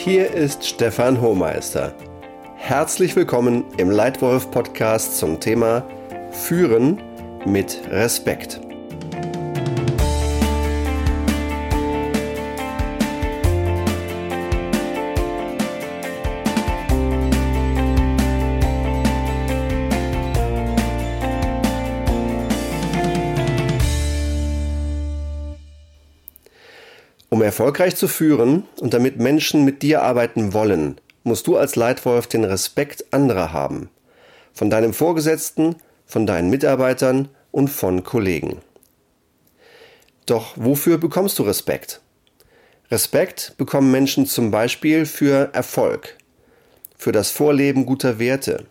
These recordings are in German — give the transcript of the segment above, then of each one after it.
Hier ist Stefan Hohmeister. Herzlich willkommen im Leitwolf Podcast zum Thema Führen mit Respekt. Erfolgreich zu führen und damit Menschen mit dir arbeiten wollen, musst du als Leitwolf den Respekt anderer haben. Von deinem Vorgesetzten, von deinen Mitarbeitern und von Kollegen. Doch wofür bekommst du Respekt? Respekt bekommen Menschen zum Beispiel für Erfolg, für das Vorleben guter Werte,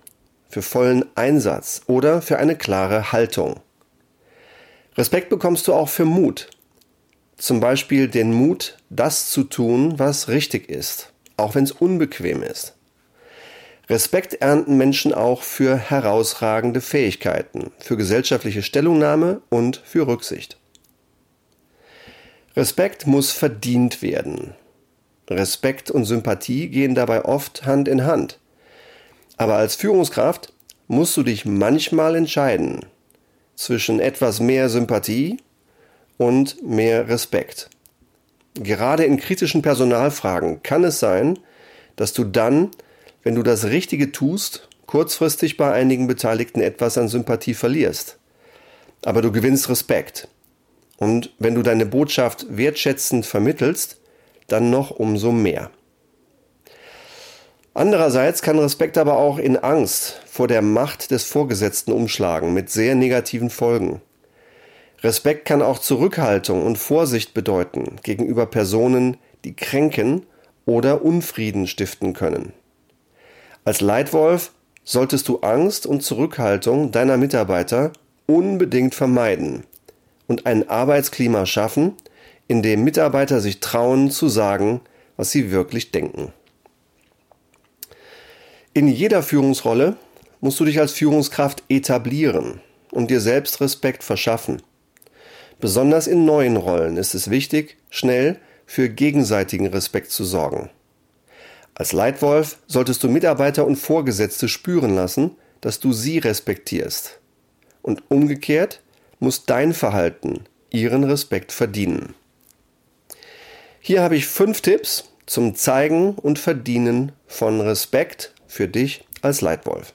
für vollen Einsatz oder für eine klare Haltung. Respekt bekommst du auch für Mut, zum Beispiel den Mut, das zu tun, was richtig ist, auch wenn es unbequem ist. Respekt ernten Menschen auch für herausragende Fähigkeiten, für gesellschaftliche Stellungnahme und für Rücksicht. Respekt muss verdient werden. Respekt und Sympathie gehen dabei oft Hand in Hand. Aber als Führungskraft musst du dich manchmal entscheiden zwischen etwas mehr Sympathie und mehr Respekt. Gerade in kritischen Personalfragen kann es sein, dass du dann, wenn du das Richtige tust, kurzfristig bei einigen Beteiligten etwas an Sympathie verlierst. Aber du gewinnst Respekt. Und wenn du deine Botschaft wertschätzend vermittelst, dann noch umso mehr. Andererseits kann Respekt aber auch in Angst vor der Macht des Vorgesetzten umschlagen mit sehr negativen Folgen. Respekt kann auch Zurückhaltung und Vorsicht bedeuten gegenüber Personen, die kränken oder Unfrieden stiften können. Als Leitwolf solltest du Angst und Zurückhaltung deiner Mitarbeiter unbedingt vermeiden und ein Arbeitsklima schaffen, in dem Mitarbeiter sich trauen zu sagen, was sie wirklich denken. In jeder Führungsrolle musst du dich als Führungskraft etablieren und dir selbst Respekt verschaffen. Besonders in neuen Rollen ist es wichtig, schnell für gegenseitigen Respekt zu sorgen. Als Leitwolf solltest du Mitarbeiter und Vorgesetzte spüren lassen, dass du sie respektierst. Und umgekehrt muss dein Verhalten ihren Respekt verdienen. Hier habe ich fünf Tipps zum Zeigen und Verdienen von Respekt für dich als Leitwolf.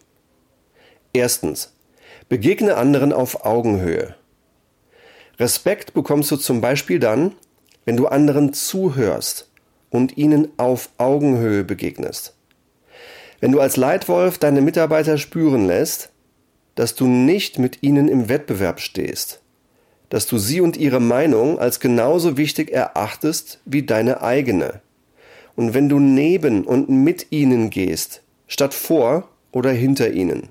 Erstens. Begegne anderen auf Augenhöhe. Respekt bekommst du zum Beispiel dann, wenn du anderen zuhörst und ihnen auf Augenhöhe begegnest. Wenn du als Leitwolf deine Mitarbeiter spüren lässt, dass du nicht mit ihnen im Wettbewerb stehst, dass du sie und ihre Meinung als genauso wichtig erachtest wie deine eigene. Und wenn du neben und mit ihnen gehst, statt vor oder hinter ihnen,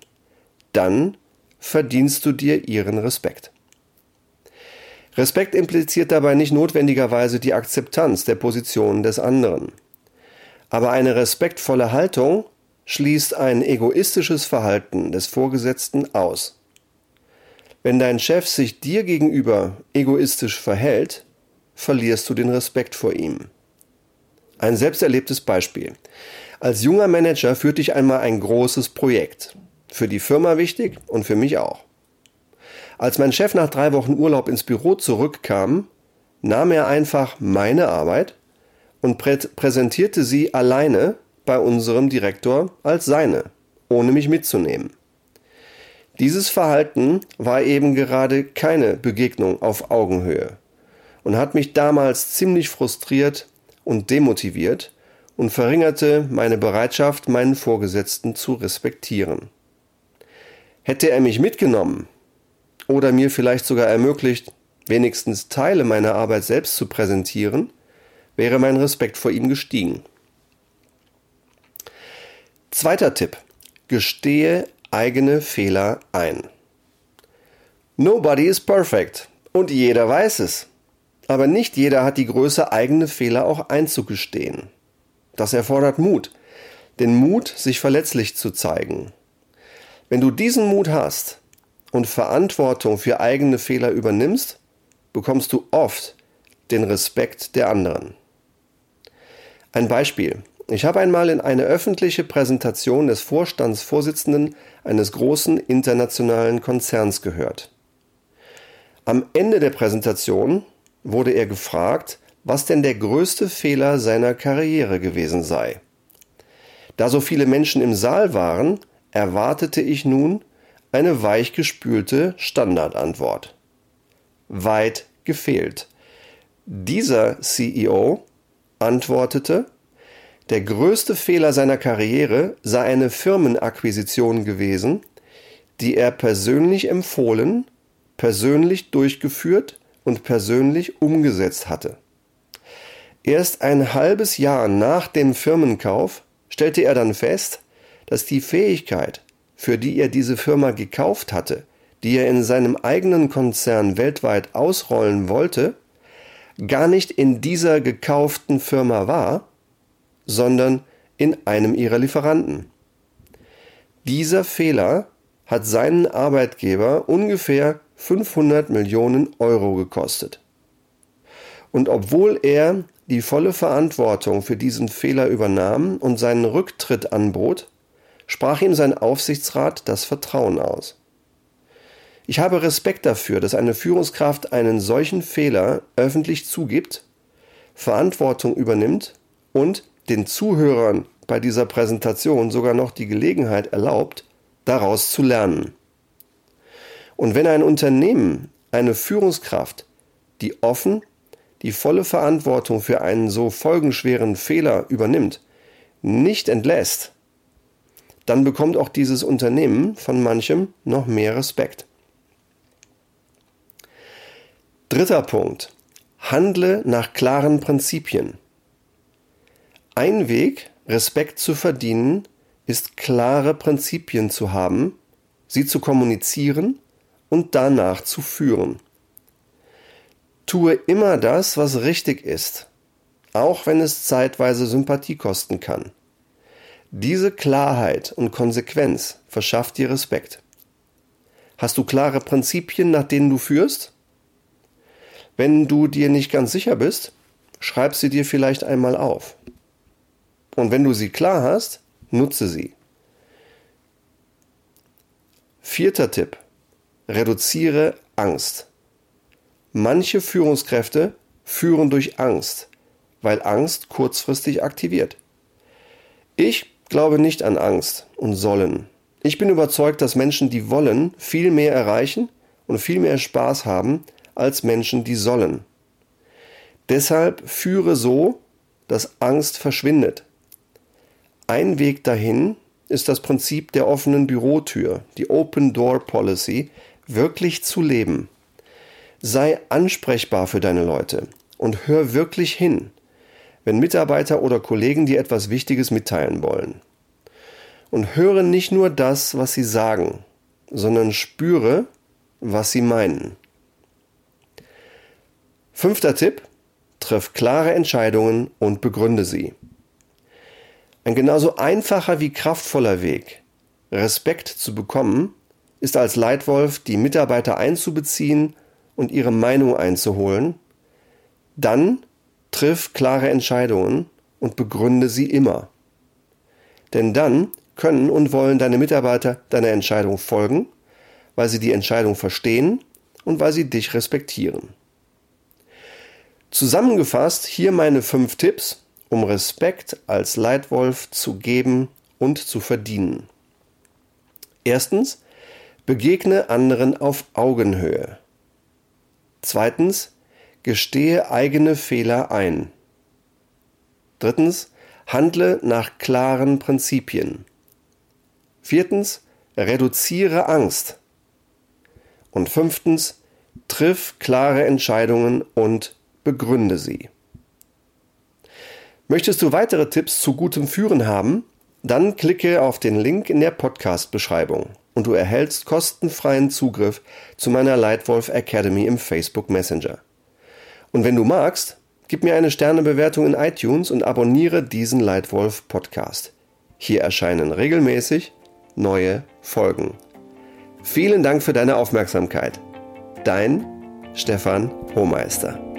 dann verdienst du dir ihren Respekt. Respekt impliziert dabei nicht notwendigerweise die Akzeptanz der Position des anderen. Aber eine respektvolle Haltung schließt ein egoistisches Verhalten des Vorgesetzten aus. Wenn dein Chef sich dir gegenüber egoistisch verhält, verlierst du den Respekt vor ihm. Ein selbsterlebtes Beispiel. Als junger Manager führte ich einmal ein großes Projekt. Für die Firma wichtig und für mich auch. Als mein Chef nach drei Wochen Urlaub ins Büro zurückkam, nahm er einfach meine Arbeit und prä präsentierte sie alleine bei unserem Direktor als seine, ohne mich mitzunehmen. Dieses Verhalten war eben gerade keine Begegnung auf Augenhöhe und hat mich damals ziemlich frustriert und demotiviert und verringerte meine Bereitschaft, meinen Vorgesetzten zu respektieren. Hätte er mich mitgenommen, oder mir vielleicht sogar ermöglicht, wenigstens Teile meiner Arbeit selbst zu präsentieren, wäre mein Respekt vor ihm gestiegen. Zweiter Tipp. Gestehe eigene Fehler ein. Nobody is perfect und jeder weiß es. Aber nicht jeder hat die Größe, eigene Fehler auch einzugestehen. Das erfordert Mut. Den Mut, sich verletzlich zu zeigen. Wenn du diesen Mut hast, und Verantwortung für eigene Fehler übernimmst, bekommst du oft den Respekt der anderen. Ein Beispiel. Ich habe einmal in eine öffentliche Präsentation des Vorstandsvorsitzenden eines großen internationalen Konzerns gehört. Am Ende der Präsentation wurde er gefragt, was denn der größte Fehler seiner Karriere gewesen sei. Da so viele Menschen im Saal waren, erwartete ich nun eine weichgespülte Standardantwort. Weit gefehlt. Dieser CEO antwortete, der größte Fehler seiner Karriere sei eine Firmenakquisition gewesen, die er persönlich empfohlen, persönlich durchgeführt und persönlich umgesetzt hatte. Erst ein halbes Jahr nach dem Firmenkauf stellte er dann fest, dass die Fähigkeit, für die er diese Firma gekauft hatte, die er in seinem eigenen Konzern weltweit ausrollen wollte, gar nicht in dieser gekauften Firma war, sondern in einem ihrer Lieferanten. Dieser Fehler hat seinen Arbeitgeber ungefähr 500 Millionen Euro gekostet. Und obwohl er die volle Verantwortung für diesen Fehler übernahm und seinen Rücktritt anbot, sprach ihm sein Aufsichtsrat das Vertrauen aus. Ich habe Respekt dafür, dass eine Führungskraft einen solchen Fehler öffentlich zugibt, Verantwortung übernimmt und den Zuhörern bei dieser Präsentation sogar noch die Gelegenheit erlaubt, daraus zu lernen. Und wenn ein Unternehmen eine Führungskraft, die offen die volle Verantwortung für einen so folgenschweren Fehler übernimmt, nicht entlässt, dann bekommt auch dieses Unternehmen von manchem noch mehr Respekt. Dritter Punkt. Handle nach klaren Prinzipien. Ein Weg, Respekt zu verdienen, ist klare Prinzipien zu haben, sie zu kommunizieren und danach zu führen. Tue immer das, was richtig ist, auch wenn es zeitweise Sympathie kosten kann. Diese Klarheit und Konsequenz verschafft dir Respekt. Hast du klare Prinzipien, nach denen du führst? Wenn du dir nicht ganz sicher bist, schreib sie dir vielleicht einmal auf. Und wenn du sie klar hast, nutze sie. Vierter Tipp. Reduziere Angst. Manche Führungskräfte führen durch Angst, weil Angst kurzfristig aktiviert. Ich glaube nicht an Angst und Sollen. Ich bin überzeugt, dass Menschen, die wollen, viel mehr erreichen und viel mehr Spaß haben als Menschen, die sollen. Deshalb führe so, dass Angst verschwindet. Ein Weg dahin ist das Prinzip der offenen Bürotür, die Open Door Policy, wirklich zu leben. Sei ansprechbar für deine Leute und hör wirklich hin, wenn Mitarbeiter oder Kollegen dir etwas Wichtiges mitteilen wollen. Und höre nicht nur das, was sie sagen, sondern spüre, was sie meinen. Fünfter Tipp. Triff klare Entscheidungen und begründe sie. Ein genauso einfacher wie kraftvoller Weg, Respekt zu bekommen, ist als Leitwolf die Mitarbeiter einzubeziehen und ihre Meinung einzuholen. Dann triff klare Entscheidungen und begründe sie immer. Denn dann können und wollen deine Mitarbeiter deiner Entscheidung folgen, weil sie die Entscheidung verstehen und weil sie dich respektieren. Zusammengefasst hier meine fünf Tipps, um Respekt als Leitwolf zu geben und zu verdienen. Erstens, begegne anderen auf Augenhöhe. Zweitens, gestehe eigene Fehler ein. Drittens, handle nach klaren Prinzipien. Viertens, reduziere Angst. Und fünftens, triff klare Entscheidungen und begründe sie. Möchtest du weitere Tipps zu gutem Führen haben? Dann klicke auf den Link in der Podcast-Beschreibung und du erhältst kostenfreien Zugriff zu meiner Lightwolf Academy im Facebook Messenger. Und wenn du magst, gib mir eine Sternebewertung in iTunes und abonniere diesen Lightwolf Podcast. Hier erscheinen regelmäßig neue Folgen. Vielen Dank für deine Aufmerksamkeit. Dein Stefan Hohmeister.